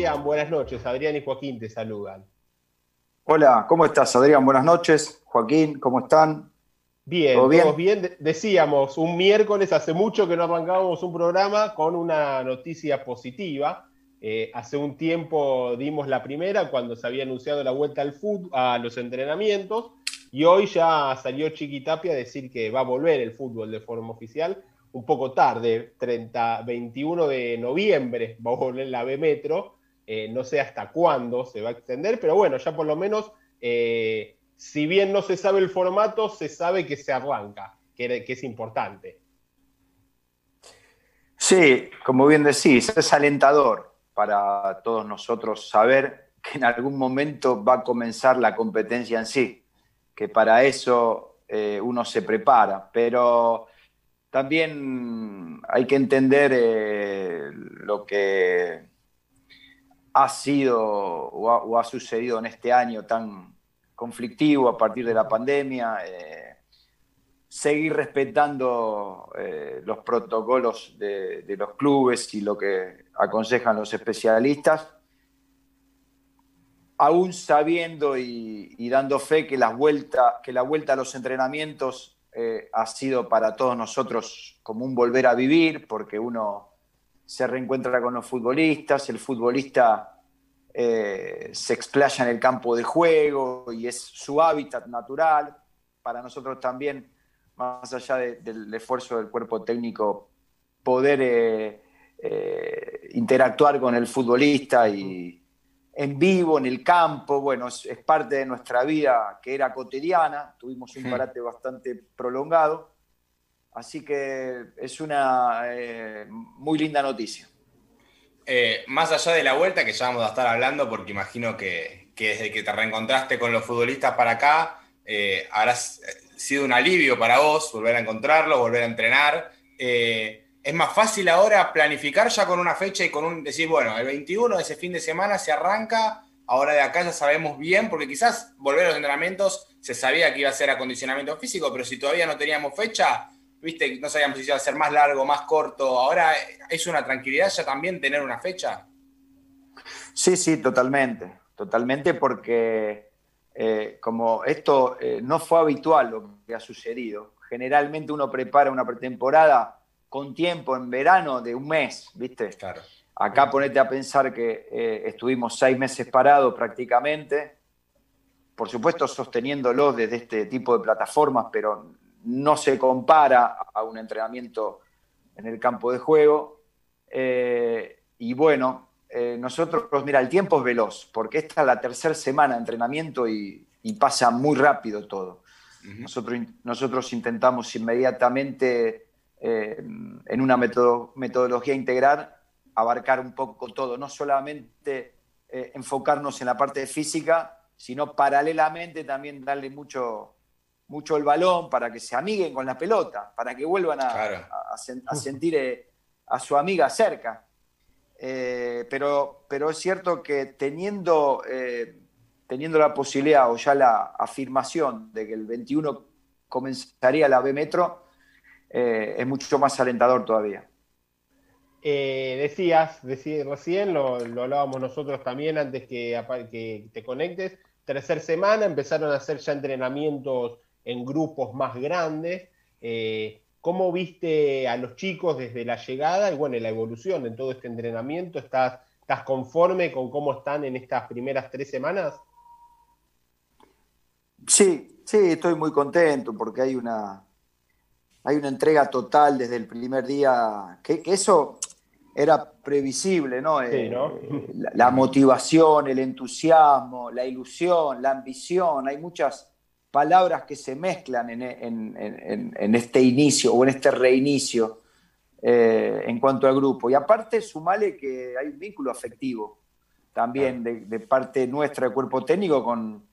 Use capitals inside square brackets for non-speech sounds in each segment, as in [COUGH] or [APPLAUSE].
Sebastián, buenas noches. Adrián y Joaquín te saludan. Hola, ¿cómo estás, Adrián? Buenas noches. Joaquín, ¿cómo están? Bien, todos bien? Decíamos, un miércoles, hace mucho que no arrancábamos un programa con una noticia positiva. Eh, hace un tiempo dimos la primera cuando se había anunciado la vuelta al fútbol, a los entrenamientos y hoy ya salió Chiquitapia a decir que va a volver el fútbol de forma oficial un poco tarde, 30, 21 de noviembre va a volver la B Metro, eh, no sé hasta cuándo se va a extender, pero bueno, ya por lo menos, eh, si bien no se sabe el formato, se sabe que se arranca, que, es importante. Sí, como bien decís, es alentador para todos nosotros saber que en algún momento va a comenzar la competencia en sí, que para eso eh, uno se prepara, pero también hay que entender lo que ha sido o ha, sucedido en este año tan conflictivo a partir de la pandemia, eh, seguir respetando eh, los protocolos de, los clubes y lo que aconsejan los especialistas, aún sabiendo y, y dando fe que la, vuelta, que la vuelta a los entrenamientos eh, ha sido para todos nosotros como un volver a vivir, porque uno se reencuentra con los futbolistas, el futbolista eh, se explaya en el campo de juego y es su hábitat natural. Para nosotros también, más allá del esfuerzo del cuerpo técnico, poder eh, interactuar con el futbolista y, en vivo, en el campo, bueno, es, parte de nuestra vida que era cotidiana, tuvimos un parate bastante prolongado, así que es una eh, muy linda noticia. Eh, más allá de la vuelta, que ya vamos a estar hablando, porque imagino que, desde que te reencontraste con los futbolistas para acá, eh, habrás sido un alivio para vos volver a encontrarlos, volver a entrenar es más fácil ahora planificar ya con una fecha y con un decir, bueno, el 21 de ese fin de semana se arranca, ahora de acá ya sabemos bien, porque quizás volver a los entrenamientos se sabía que iba a ser acondicionamiento físico, pero si todavía no teníamos fecha, viste, no sabíamos si iba a ser más largo, más corto, ahora es una tranquilidad ya también tener una fecha. Sí, sí, totalmente, totalmente porque eh, como esto eh, no fue habitual lo que ha sucedido, generalmente uno prepara una pretemporada con tiempo en verano de un mes, ¿viste? Claro. Acá ponete a pensar que eh, estuvimos seis meses parados prácticamente, por supuesto sosteniéndolo desde este tipo de plataformas, pero no se compara a un entrenamiento en el campo de juego. Eh, y bueno, eh, nosotros, mira, el tiempo es veloz, porque esta es la tercera semana de entrenamiento y, pasa muy rápido todo. nosotros, nosotros intentamos inmediatamente eh, en una metodología integral, abarcar un poco todo, no solamente enfocarnos en la parte física, sino paralelamente también darle mucho, mucho el balón para que se amiguen con la pelota, para que vuelvan a, sentir eh, a su amiga cerca. pero, pero es cierto que teniendo, teniendo la posibilidad o ya la afirmación de que el 21 comenzaría la B Metro, eh, es mucho más alentador todavía. Eh, decías, recién, lo, hablábamos nosotros también antes que, que te conectes, tercera semana empezaron a hacer ya entrenamientos en grupos más grandes. Eh, ¿Cómo viste a los chicos desde la llegada y bueno, la evolución en todo este entrenamiento? ¿Estás, ¿Estás conforme con cómo están en estas primeras tres semanas? Sí, sí, estoy muy contento porque hay una, hay una entrega total desde el primer día, que, eso era previsible, ¿no? Eh, la, motivación, el entusiasmo, la ilusión, la ambición, hay muchas palabras que se mezclan en, este inicio o en este reinicio eh, en cuanto al grupo. Y aparte, sumale que hay un vínculo afectivo también de, parte nuestra, de cuerpo técnico, con,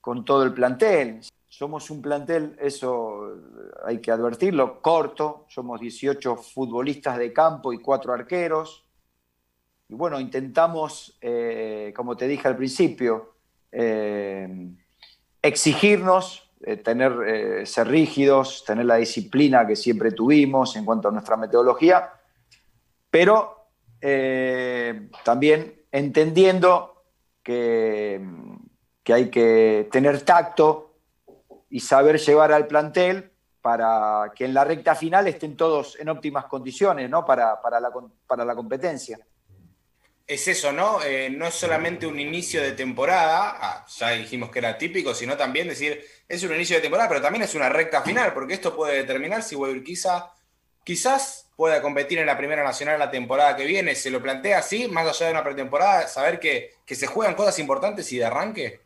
con todo el plantel. Somos un plantel, eso hay que advertirlo, corto. Somos 18 futbolistas de campo y cuatro arqueros. Y bueno, intentamos, eh, como te dije al principio, eh, exigirnos, eh, tener, ser rígidos, tener la disciplina que siempre tuvimos en cuanto a nuestra metodología, pero también entendiendo que, que hay que tener tacto y saber llevar al plantel para que en la recta final estén todos en óptimas condiciones ¿no? para, para, la, para la competencia. Es eso, ¿no? Eh, no es solamente un inicio de temporada, ah, ya dijimos que era típico, sino también decir, es un inicio de temporada, pero también es una recta final, porque esto puede determinar si Guayurquiza quizás pueda competir en la Primera Nacional la temporada que viene. ¿Se lo plantea así, más allá de una pretemporada, saber que, que se juegan cosas importantes y de arranque?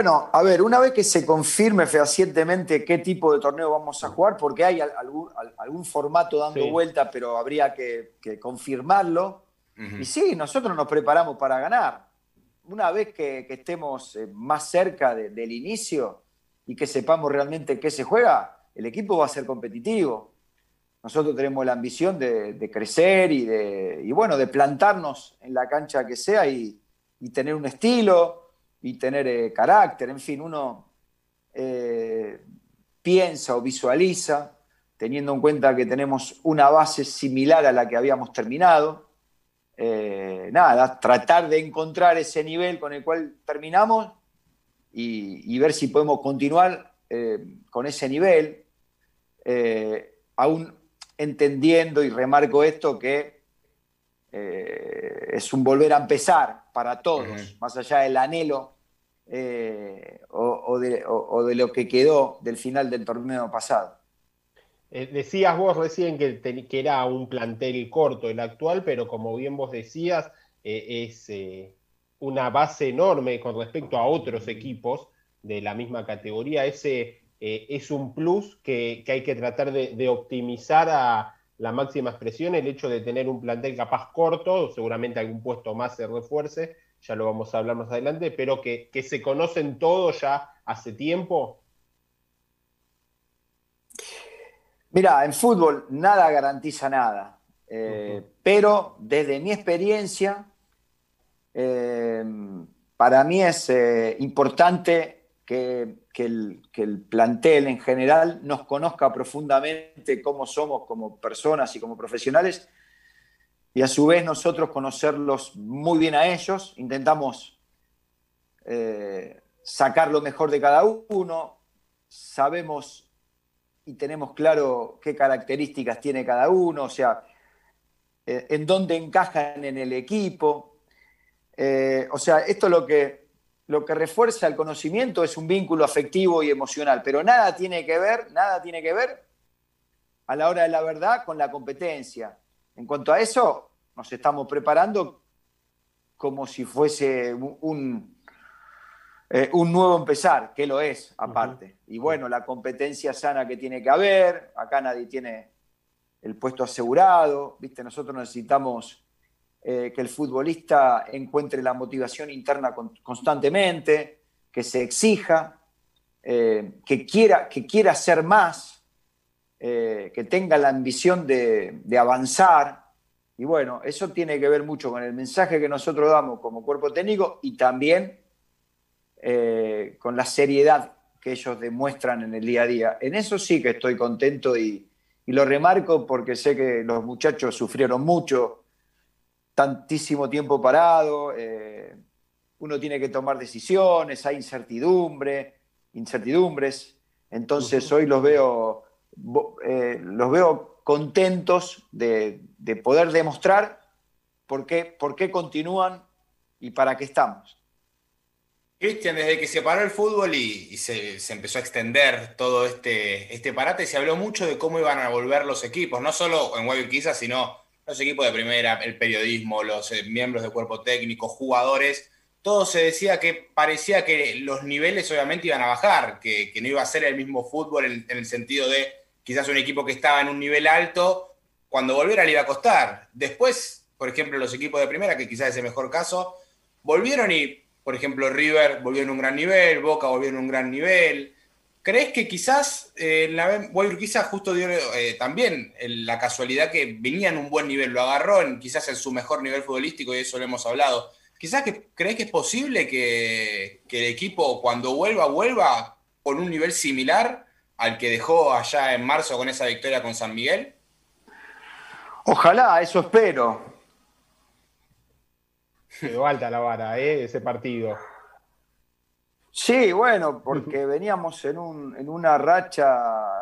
Bueno, a ver, una vez que se confirme fehacientemente qué tipo de torneo vamos a jugar, porque hay algún, formato dando vuelta, pero habría que, confirmarlo. Y sí, nosotros nos preparamos para ganar. Una vez que, estemos eh, más cerca del inicio y que sepamos realmente qué se juega, el equipo va a ser competitivo. Nosotros tenemos la ambición de, crecer y, de, bueno, de plantarnos en la cancha que sea y tener un estilo y tener eh, carácter, en fin, uno eh, piensa o visualiza, teniendo en cuenta que tenemos una base similar a la que habíamos terminado. Eh, nada, tratar de encontrar ese nivel con el cual terminamos y, ver si podemos continuar con ese nivel, aún entendiendo y remarco esto que es un volver a empezar para todos, más allá del anhelo eh, o, de, lo que quedó del final del torneo pasado. Eh, decías vos recién que, era un plantel corto el actual, pero como bien vos decías, eh, es una base enorme con respecto a otros equipos de la misma categoría. Ese es un plus que, que hay que tratar de, de optimizar a la máxima expresión, el hecho de tener un plantel capaz corto, seguramente algún puesto más se refuerce, ya lo vamos a hablar más adelante, pero que, se conocen todos ya hace tiempo? Mira, en fútbol nada garantiza nada, eh, pero desde mi experiencia, eh, para mí es eh, importante que, el, que, el, plantel en general nos conozca profundamente cómo somos como personas y como profesionales y a su vez nosotros conocerlos muy bien a ellos, intentamos eh, sacar lo mejor de cada uno, sabemos y tenemos claro qué características tiene cada uno, o sea, eh, en dónde encajan en el equipo. Eh, o sea, esto lo que, lo que refuerza el conocimiento es un vínculo afectivo y emocional, pero nada tiene que ver, nada tiene que ver a la hora de la verdad con la competencia. En cuanto a eso, nos estamos preparando como si fuese un, eh, un nuevo empezar, que lo es aparte. Y bueno, la competencia sana que tiene que haber, acá nadie tiene el puesto asegurado, ¿viste? nosotros necesitamos eh, que el futbolista encuentre la motivación interna constantemente, que se exija, eh, que, quiera, que quiera hacer más, que tenga la ambición de, avanzar, y bueno, eso tiene que ver mucho con el mensaje que nosotros damos como cuerpo técnico y también eh, con la seriedad que ellos demuestran en el día a día. En eso sí que estoy contento y, lo remarco porque sé que los muchachos sufrieron mucho, tantísimo tiempo parado, eh, uno tiene que tomar decisiones, hay incertidumbre, incertidumbres, entonces hoy los veo, eh, los veo contentos de, poder demostrar por qué, por qué continúan y para qué estamos. Cristian, desde que se paró el fútbol y, se, empezó a extender todo este, este parate, se habló mucho de cómo iban a volver los equipos, no solo en Guayurquiza, sino los equipos de primera, el periodismo, los eh, miembros del cuerpo técnico, jugadores. Todo se decía que parecía que los niveles obviamente iban a bajar, que, no iba a ser el mismo fútbol en el sentido de quizás un equipo que estaba en un nivel alto, cuando volviera le iba a costar. Después, por ejemplo, los equipos de primera, que quizás es el mejor caso, volvieron y, por ejemplo, River volvió en un gran nivel, Boca volvió en un gran nivel. ¿Crees que quizás eh, la quizás justo dio eh, también la casualidad que venía en un buen nivel, lo agarró en, quizás en su mejor nivel futbolístico y eso lo hemos hablado? Quizás que crees que es posible que, que el equipo cuando vuelva, vuelva con un nivel similar al que dejó allá en marzo con esa victoria con San Miguel? Ojalá, eso espero. Quedó alta la vara, ¿eh? ese partido. Sí, bueno, porque veníamos en, en una racha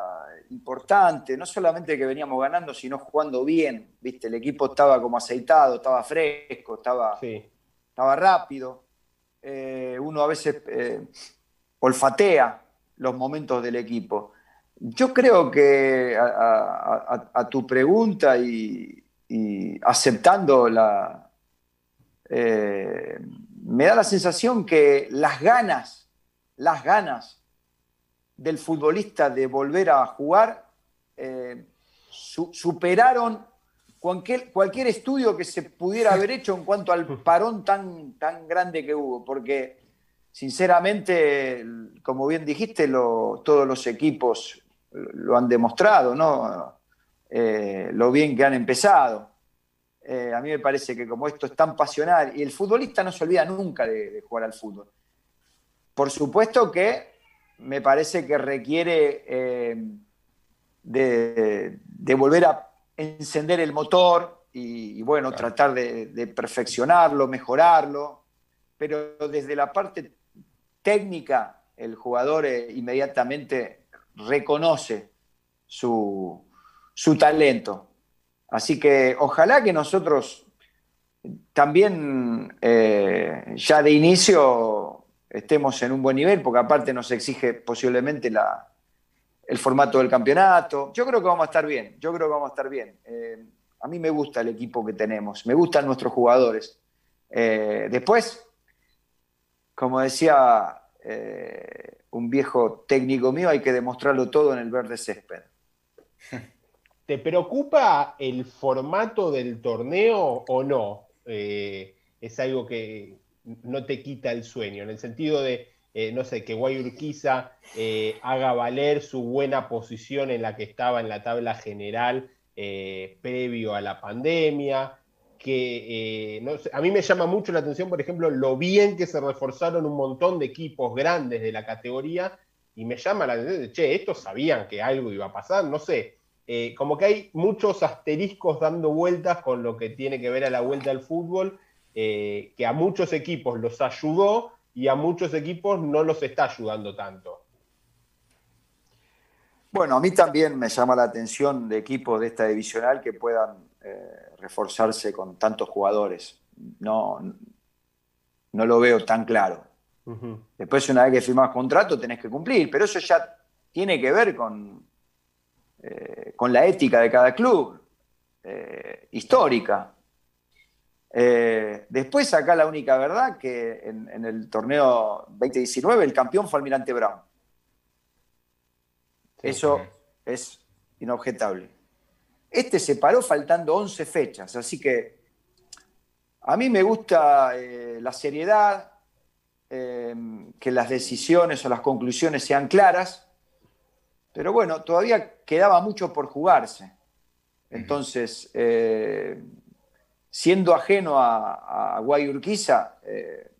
importante, no solamente que veníamos ganando, sino jugando bien, ¿viste? El equipo estaba como aceitado, estaba fresco, estaba, estaba rápido. Eh, uno a veces eh, olfatea los momentos del equipo. Yo creo que a, tu pregunta y, aceptando la... Eh, me da la sensación que las ganas, las ganas del futbolista de volver a jugar eh, superaron cualquier, estudio que se pudiera haber hecho en cuanto al parón tan, tan grande que hubo, porque sinceramente, como bien dijiste, todos los equipos lo han demostrado, ¿no? Eh, lo bien que han empezado. Eh, a mí me parece que como esto es tan pasional, y el futbolista no se olvida nunca de, jugar al fútbol. Por supuesto que me parece que requiere eh, de, volver a encender el motor y, bueno, tratar de, perfeccionarlo, mejorarlo, pero desde la parte técnica el jugador inmediatamente reconoce su, talento. Así que ojalá que nosotros también eh, ya de inicio estemos en un buen nivel, porque aparte nos exige posiblemente la, el formato del campeonato. Yo creo que vamos a estar bien, yo creo que vamos a estar bien. Eh, a mí me gusta el equipo que tenemos, me gustan nuestros jugadores. Eh, después, como decía un viejo técnico mío, hay que demostrarlo todo en el verde césped. [LAUGHS] ¿Te preocupa el formato del torneo o no? Eh, es algo que no te quita el sueño, en el sentido de, eh, no sé, que Guayurquiza eh, haga valer su buena posición en la que estaba en la tabla general previo a la pandemia, que a mí me llama mucho la atención, por ejemplo, lo bien que se reforzaron un montón de equipos grandes de la categoría y me llama la atención de, che, estos sabían que algo iba a pasar, no sé, eh, como que hay muchos asteriscos dando vueltas con lo que tiene que ver a la vuelta al fútbol, eh, que a muchos equipos los ayudó y a muchos equipos no los está ayudando tanto. Bueno, a mí también me llama la atención de equipos de esta divisional que puedan eh, reforzarse con tantos jugadores. No, no lo veo tan claro. Después, una vez que firmas contrato, tenés que cumplir, pero eso ya tiene que ver con, eh, con la ética de cada club, eh, histórica. después, acá la única verdad que en, en, el torneo 2019 el campeón fue Almirante Brown. Eso es inobjetable. Este se paró faltando 11 fechas, así que a mí me gusta eh, la seriedad, que las decisiones o las conclusiones sean claras, pero bueno, todavía quedaba mucho por jugarse. Entonces, eh, siendo ajeno a, a Guayurquiza, eh,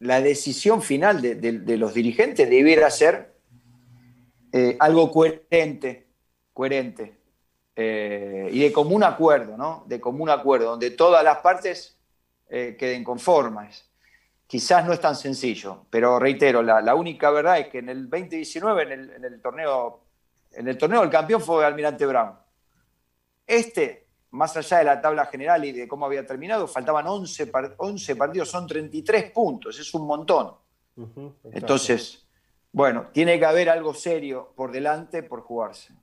la decisión final de, los dirigentes debiera ser algo coherente, coherente. Eh, y de común acuerdo, ¿no? De común acuerdo, donde todas las partes eh, queden conformes. Quizás no es tan sencillo, pero reitero, la, única verdad es que en el 2019, en el, torneo, en el torneo del campeón fue Almirante Brown. Este, más allá de la tabla general y de cómo había terminado, faltaban 11, 11 partidos, son 33 puntos, es un montón. Entonces, bueno, tiene que haber algo serio por delante por jugarse.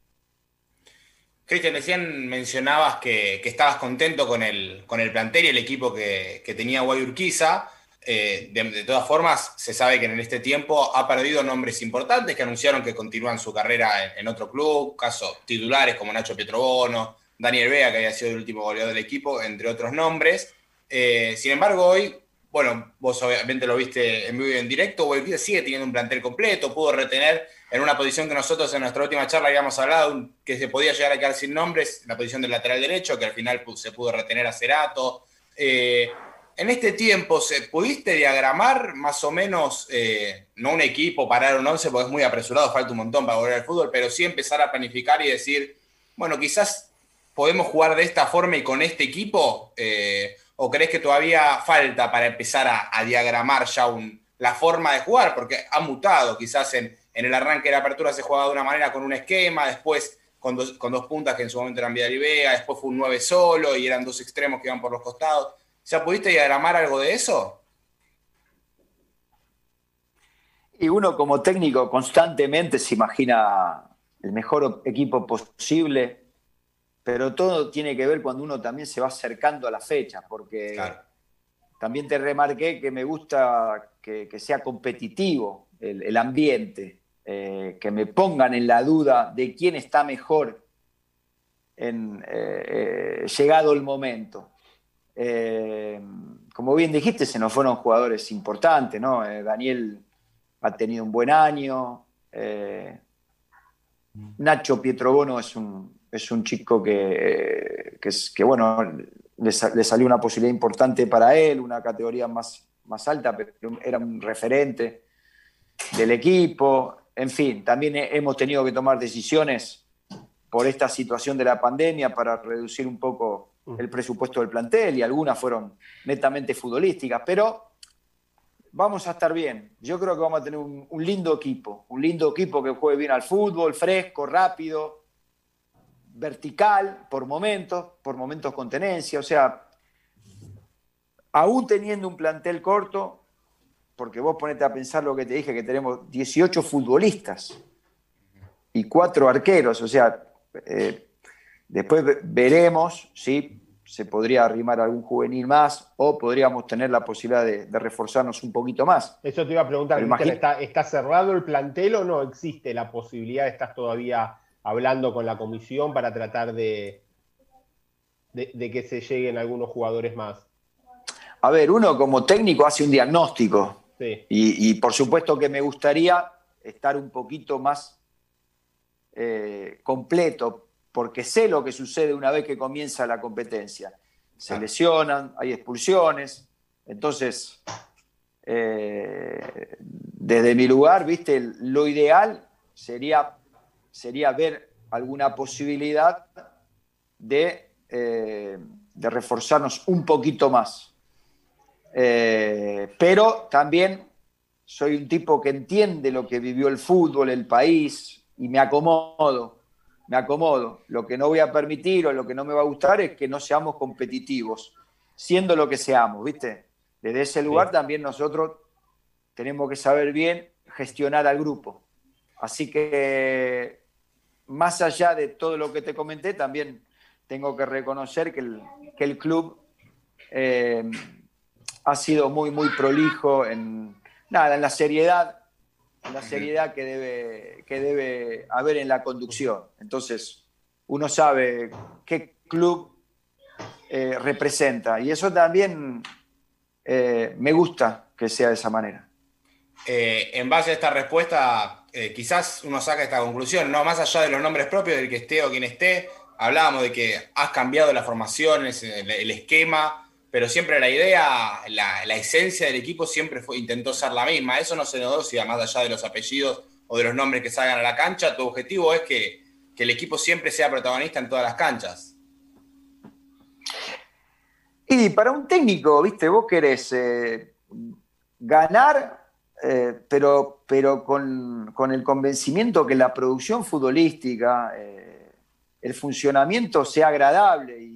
Cristian, recién mencionabas que, estabas contento con el, con el plantel y el equipo que, tenía Guayurquiza. Eh, de, todas formas, se sabe que en este tiempo ha perdido nombres importantes que anunciaron que continúan su carrera en, otro club, casos titulares como Nacho Pietrobono, Daniel Vega, que había sido el último goleador del equipo, entre otros nombres. Eh, sin embargo, hoy, bueno, vos obviamente lo viste en vivo y en directo, Guayurquiza sigue teniendo un plantel completo, pudo retener en una posición que nosotros en nuestra última charla habíamos hablado, que se podía llegar a quedar sin nombres, la posición del lateral derecho, que al final se pudo retener a Cerato. Eh, en este tiempo, ¿se ¿pudiste diagramar más o menos, eh, no un equipo, parar un once, porque es muy apresurado, falta un montón para volver al fútbol, pero sí empezar a planificar y decir, bueno, quizás podemos jugar de esta forma y con este equipo? Eh, ¿O crees que todavía falta para empezar a, diagramar ya la forma de jugar? Porque ha mutado, quizás en, el arranque de la apertura se jugaba de una manera con un esquema, después con dos, con dos puntas que en su momento eran Vidal y Vega, después fue un 9 solo y eran dos extremos que iban por los costados. ¿Ya pudiste diagramar algo de eso? Y uno como técnico constantemente se imagina el mejor equipo posible, pero todo tiene que ver cuando uno también se va acercando a la fecha, porque también te remarqué que me gusta que, sea competitivo el, ambiente, eh, que me pongan en la duda de quién está mejor en, eh, eh, llegado el momento. Como bien dijiste, se nos fueron jugadores importantes, ¿no? Daniel ha tenido un buen año. Eh, Nacho Pietrobono es un, es un chico que, que, bueno, le, salió una posibilidad importante para él, una categoría más, más alta, pero era un referente del equipo. En fin, también hemos tenido que tomar decisiones por esta situación de la pandemia para reducir un poco el presupuesto del plantel y algunas fueron netamente futbolísticas, pero vamos a estar bien. Yo creo que vamos a tener un, lindo equipo, un lindo equipo que juegue bien al fútbol, fresco, rápido, vertical por momentos, por momentos con tenencia. O sea, aún teniendo un plantel corto, porque vos ponete a pensar lo que te dije, que tenemos 18 futbolistas y cuatro arqueros. O sea, eh, después veremos, ¿sí? se podría arrimar algún juvenil más o podríamos tener la posibilidad de, reforzarnos un poquito más. Eso te iba a preguntar, ¿está, cerrado el plantel o no existe la posibilidad? ¿Estás todavía hablando con la comisión para tratar de, de, que se lleguen algunos jugadores más? A ver, uno como técnico hace un diagnóstico y, por supuesto que me gustaría estar un poquito más eh, completo porque sé lo que sucede una vez que comienza la competencia. Se lesionan, hay expulsiones, entonces, eh, desde mi lugar, viste, lo ideal sería, sería ver alguna posibilidad de, eh, de reforzarnos un poquito más. Eh, pero también soy un tipo que entiende lo que vivió el fútbol, el país, y me acomodo me acomodo. Lo que no voy a permitir o lo que no me va a gustar es que no seamos competitivos, siendo lo que seamos, ¿viste? Desde ese lugar también nosotros tenemos que saber bien gestionar al grupo. Así que, más allá de todo lo que te comenté, también tengo que reconocer que el, que el club eh, ha sido muy, muy prolijo en, nada, en la seriedad la seriedad que debe, que debe haber en la conducción. Entonces, uno sabe qué club eh, representa y eso también eh, me gusta que sea de esa manera. Eh, en base a esta respuesta, quizás uno saca esta conclusión, ¿no? Más allá de los nombres propios del que esté o quien esté, hablábamos de que has cambiado las formaciones, el esquema, pero siempre la idea, la, esencia del equipo siempre fue, intentó ser la misma. Eso no se negocia más allá de los apellidos o de los nombres que salgan a la cancha. Tu objetivo es que, el equipo siempre sea protagonista en todas las canchas. Y para un técnico, viste, vos querés eh, ganar, eh, pero, pero con, el convencimiento que la producción futbolística, eh, el funcionamiento sea agradable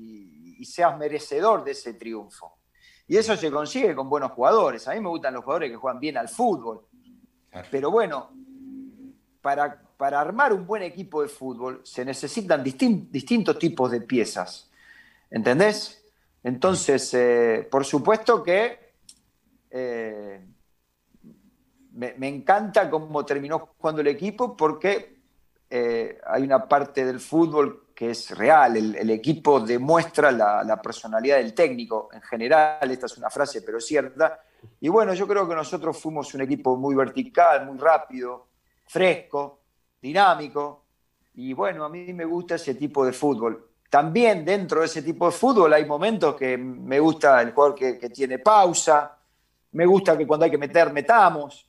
y seas merecedor de ese triunfo. Y eso se consigue con buenos jugadores. A mí me gustan los jugadores que juegan bien al fútbol. Pero bueno, para, para, armar un buen equipo de fútbol se necesitan distintos tipos de piezas. ¿Entendés? Entonces, eh, por supuesto que eh, me, me, encanta cómo terminó jugando el equipo porque eh, hay una parte del fútbol que es real, el, equipo demuestra la, personalidad del técnico en general, esta es una frase pero cierta, y bueno, yo creo que nosotros fuimos un equipo muy vertical, muy rápido, fresco, dinámico, y bueno, a mí me gusta ese tipo de fútbol. También dentro de ese tipo de fútbol hay momentos que me gusta el jugador que, tiene pausa, me gusta que cuando hay que meter, metamos.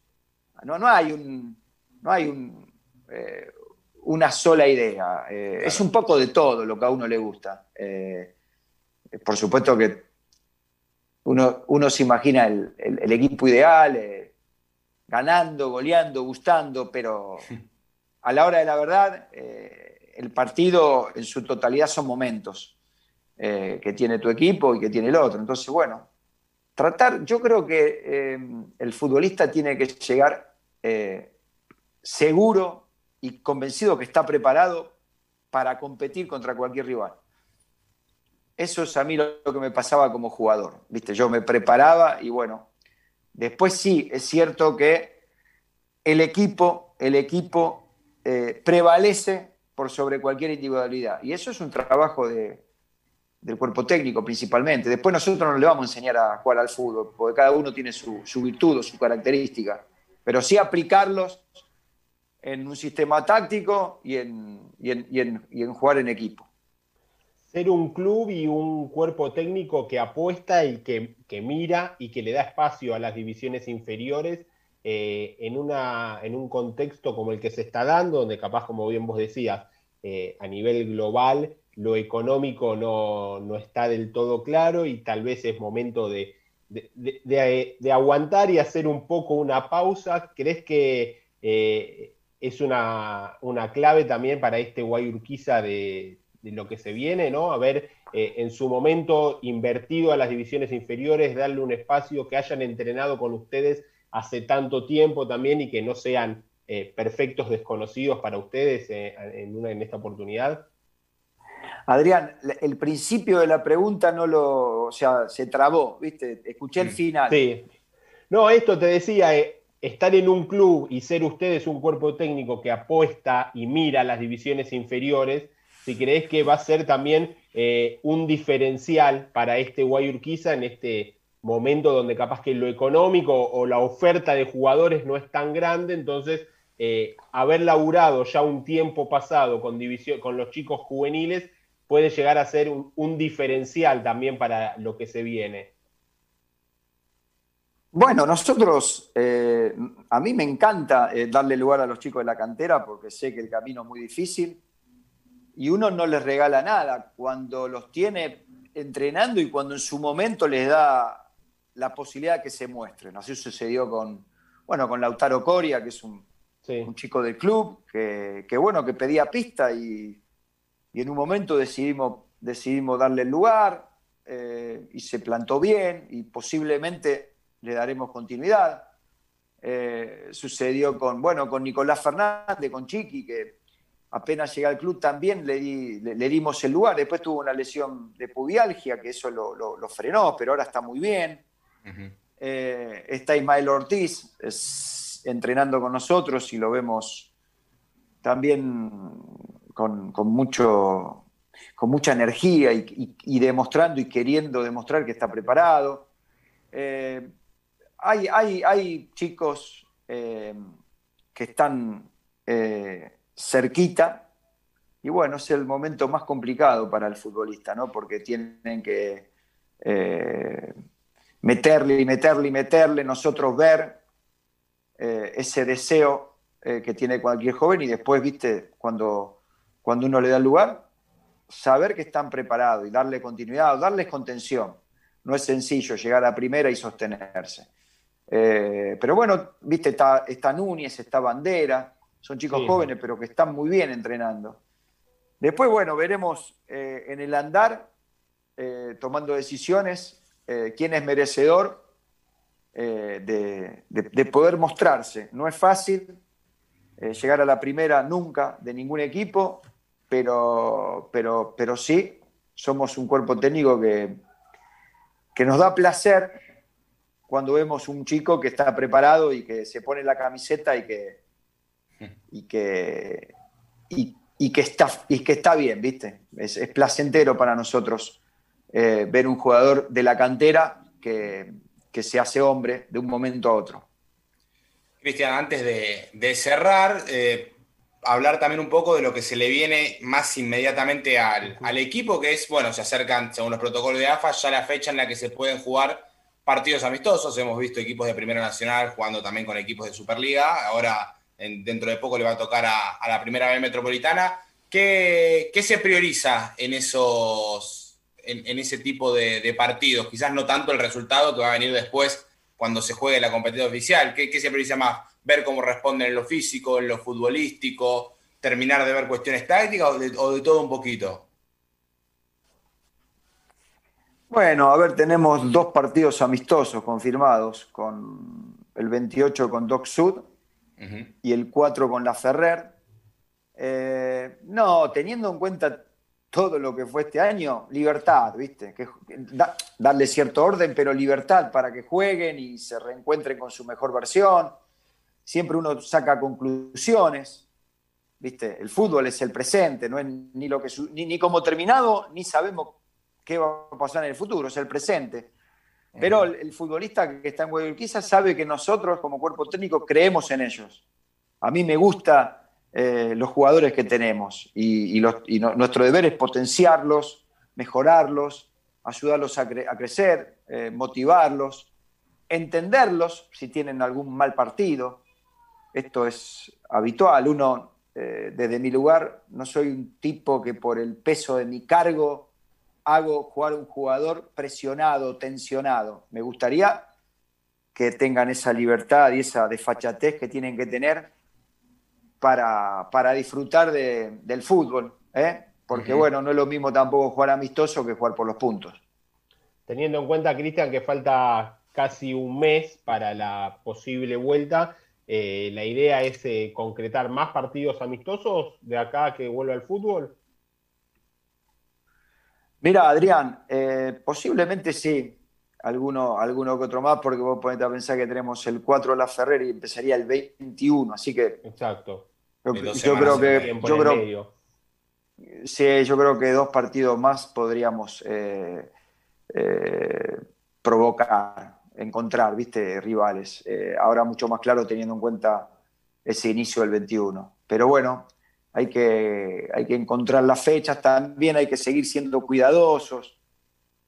No, no hay un, no hay un, eh, una sola idea. Eh, es un poco de todo lo que a uno le gusta. Eh, por supuesto que uno, uno se imagina el, equipo ideal, eh, ganando, goleando, gustando, pero [LAUGHS] a la hora de la verdad, el partido en su totalidad son momentos que tiene tu equipo y que tiene el otro. Entonces, bueno, tratar, yo creo que el futbolista tiene que llegar seguro y convencido que está preparado para competir contra cualquier rival. Eso es a mí lo que me pasaba como jugador. ¿viste? Yo me preparaba y bueno, después sí, es cierto que el equipo, el equipo eh, prevalece por sobre cualquier individualidad. Y eso es un trabajo del cuerpo técnico principalmente. Después nosotros no le vamos a enseñar a jugar al fútbol, porque cada uno tiene su, virtud o su característica. Pero sí aplicarlos en un sistema táctico y en, y en jugar en equipo ser un club y un cuerpo técnico que apuesta y que, mira y que le da espacio a las divisiones inferiores eh, en, una, en un contexto como el que se está dando, donde capaz, como bien vos decías, eh, a nivel global lo económico no, está del todo claro y tal vez es momento de, de, aguantar y hacer un poco una pausa. ¿Crees que eh, es una, una, clave también para este Guayurquiza de, de lo que se viene, ¿no? Haber eh, en su momento invertido a las divisiones inferiores, darle un espacio, que hayan entrenado con ustedes hace tanto tiempo también y que no sean eh, perfectos desconocidos para ustedes eh, en, una, en esta oportunidad? Adrián, el principio de la pregunta no lo, o sea, se trabó, ¿viste? Escuché el final. Sí. No, esto te decía, estar en un club y ser ustedes un cuerpo técnico que apuesta y mira las divisiones inferiores, si crees que va a ser también eh, un diferencial para este Guayurquiza en este momento donde capaz que lo económico o la oferta de jugadores no es tan grande, entonces eh, haber laburado ya un tiempo pasado con, división, con los chicos juveniles puede llegar a ser un, diferencial también para lo que se viene. Bueno, nosotros, eh, a mí me encanta darle lugar a los chicos de la cantera porque sé que el camino es muy difícil y uno no les regala nada cuando los tiene entrenando y cuando en su momento les da la posibilidad de que se muestren. Así sucedió con, bueno, con Lautaro Coria, que es un, chico del club, que, bueno, que pedía pista y, en un momento decidimos, decidimos darle el lugar eh, y se plantó bien y posiblemente le daremos continuidad. Eh, sucedió con, bueno, con Nicolás Fernández, con Chiqui, que apenas llega al club también le, le, dimos el lugar. Después tuvo una lesión de pubialgia, que eso lo, frenó, pero ahora está muy bien. Eh, está Ismael Ortiz entrenando con nosotros y lo vemos también con, mucho, con mucha energía y, demostrando y queriendo demostrar que está preparado. Eh, hay, hay, hay, chicos eh, que están cerquita. Y bueno, es el momento más complicado para el futbolista, ¿no? Porque tienen que eh, meterle y meterle y meterle, nosotros ver eh, ese deseo eh, que tiene cualquier joven y después, viste, cuando, cuando uno le da lugar, saber que están preparados y darle continuidad, darles contención. No es sencillo llegar a primera y sostenerse. Pero bueno, viste, está, está Núñez, está Bandera, son chicos jóvenes, pero que están muy bien entrenando. Después, bueno, veremos eh, en el andar, eh, tomando decisiones, eh, quién es merecedor de, poder mostrarse. No es fácil llegar a la primera nunca de ningún equipo, pero, pero, pero sí, somos un cuerpo técnico que, que nos da placer cuando vemos un chico que está preparado y que se pone la camiseta y que, y que, y, que, está, y que está bien, ¿viste? Es, placentero para nosotros eh, ver un jugador de la cantera que, se hace hombre de un momento a otro. Cristian, antes de, cerrar, eh, hablar también un poco de lo que se le viene más inmediatamente al, al, equipo, que es, bueno, se acercan, según los protocolos de AFA, ya la fecha en la que se pueden jugar partidos amistosos. Hemos visto equipos de Primera Nacional jugando también con equipos de Superliga. Ahora dentro de poco le va a tocar a, la primera B metropolitana. ¿Qué, se prioriza en esos, en, ese tipo de, partidos? Quizás no tanto el resultado que va a venir después cuando se juegue la competencia oficial. ¿Qué, se prioriza más? ¿Ver cómo responden en lo físico, en lo futbolístico? ¿Terminar de ver cuestiones tácticas o de, todo un poquito? Bueno, a ver, tenemos dos partidos amistosos confirmados, con el 28 con Doc Sud y el 4 con la Ferrer. Eh, no, teniendo en cuenta todo lo que fue este año, libertad, ¿viste? Que, darle cierto orden, pero libertad para que jueguen y se reencuentren con su mejor versión. Siempre uno saca conclusiones, ¿viste? El fútbol es el presente, no es ni, lo que, ni, ni como terminado, ni sabemos qué va a pasar en el futuro, es el presente. Pero el, futbolista que está en Guadalquivir sabe que nosotros como cuerpo técnico creemos en ellos. A mí me gusta eh, los jugadores que tenemos y, nuestro deber es potenciarlos, mejorarlos, ayudarlos a, crecer, eh, motivarlos, entenderlos si tienen algún mal partido. Esto es habitual. Uno, eh, desde mi lugar, no soy un tipo que por el peso de mi cargo hago jugar un jugador presionado, tensionado. Me gustaría que tengan esa libertad y esa desfachatez que tienen que tener para, disfrutar del fútbol, ¿eh? porque bueno, no es lo mismo tampoco jugar amistoso que jugar por los puntos. Teniendo en cuenta, Cristian, que falta casi un mes para la posible vuelta, eh, ¿la idea es eh, concretar más partidos amistosos de acá que vuelva al fútbol? Mira, Adrián, posiblemente sí, alguno, alguno que otro más, porque vos ponete a pensar que tenemos el 4 de la Ferrer y empezaría el 21, así que... Exacto. Yo, creo que. Yo creo, sí, yo creo que dos partidos más podríamos eh, eh, provocar, encontrar, viste, rivales. Eh, ahora mucho más claro teniendo en cuenta ese inicio del 21. Pero bueno, hay que, hay que encontrar las fechas, también hay que seguir siendo cuidadosos.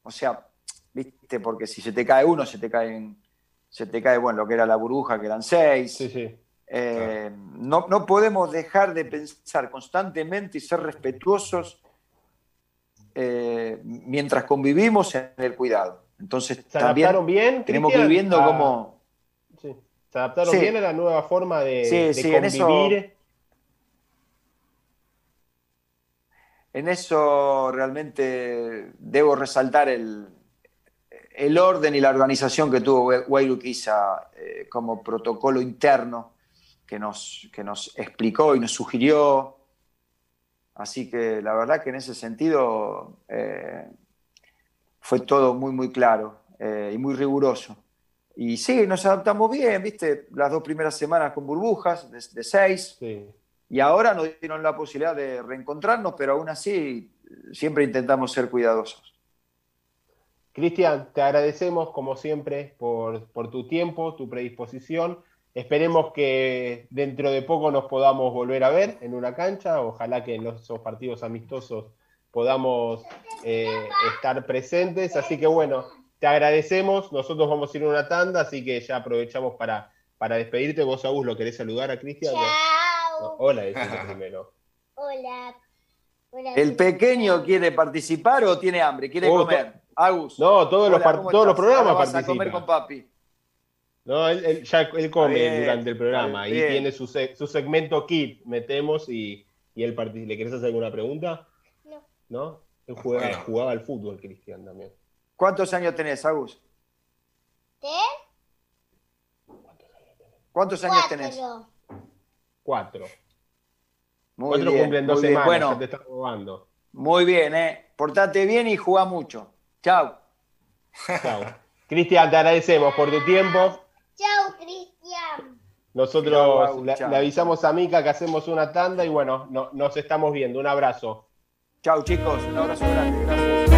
O sea, viste, porque si se te cae uno, se te caen, se te cae, bueno, lo que era la burbuja, que eran seis. Sí, sí. Eh, no, no, podemos dejar de pensar constantemente y ser respetuosos eh, mientras convivimos en el cuidado. Entonces, ¿se adaptaron bien? Tenemos que viendo cómo. ¿Se adaptaron bien a la nueva forma de, convivir? En eso, realmente debo resaltar el, orden y la organización que tuvo Guayruquiza eh, como protocolo interno que nos, que nos explicó y nos sugirió. Así que la verdad que en ese sentido eh, fue todo muy, muy claro eh, y muy riguroso. Y sí, nos adaptamos bien, viste, las dos primeras semanas con burbujas de, seis. Y ahora nos dieron la posibilidad de reencontrarnos, pero aún así siempre intentamos ser cuidadosos. Cristian, te agradecemos como siempre por, por tu tiempo, tu predisposición. Esperemos que dentro de poco nos podamos volver a ver en una cancha. Ojalá que en esos partidos amistosos podamos eh, estar presentes. Así que bueno, te agradecemos. Nosotros vamos a ir a una tanda, así que ya aprovechamos para, para despedirte. Vos, Agus, ¿lo querés saludar a Cristian? Hola, [LAUGHS] primero. Hola. ¿El pequeño quiere participar o tiene hambre? ¿Quiere oh, comer? Agus. No, todos, los, todos los programas participan. a comer con papi. No, él, ya él come durante el programa y tiene su, su, segmento kit, metemos y, y él participa. ¿Le querés hacer alguna pregunta? No. ¿No? Él jugaba, jugaba al fútbol, Cristian, también. ¿Cuántos años tenés, Agus? ¿Qué? ¿Cuántos años tenés? Cuatro. Muy Cuatro bien, cumplen dos semanas, bueno, ya te estás jugando. Muy bien, ¿eh? Portate bien y juega mucho. Chao. Chao. [LAUGHS] Cristian, te agradecemos por tu tiempo. Chao, Cristian. Nosotros le, avisamos a Mica que hacemos una tanda y bueno, nos estamos viendo. Un abrazo. Chao, chicos. Un abrazo grande. Gracias.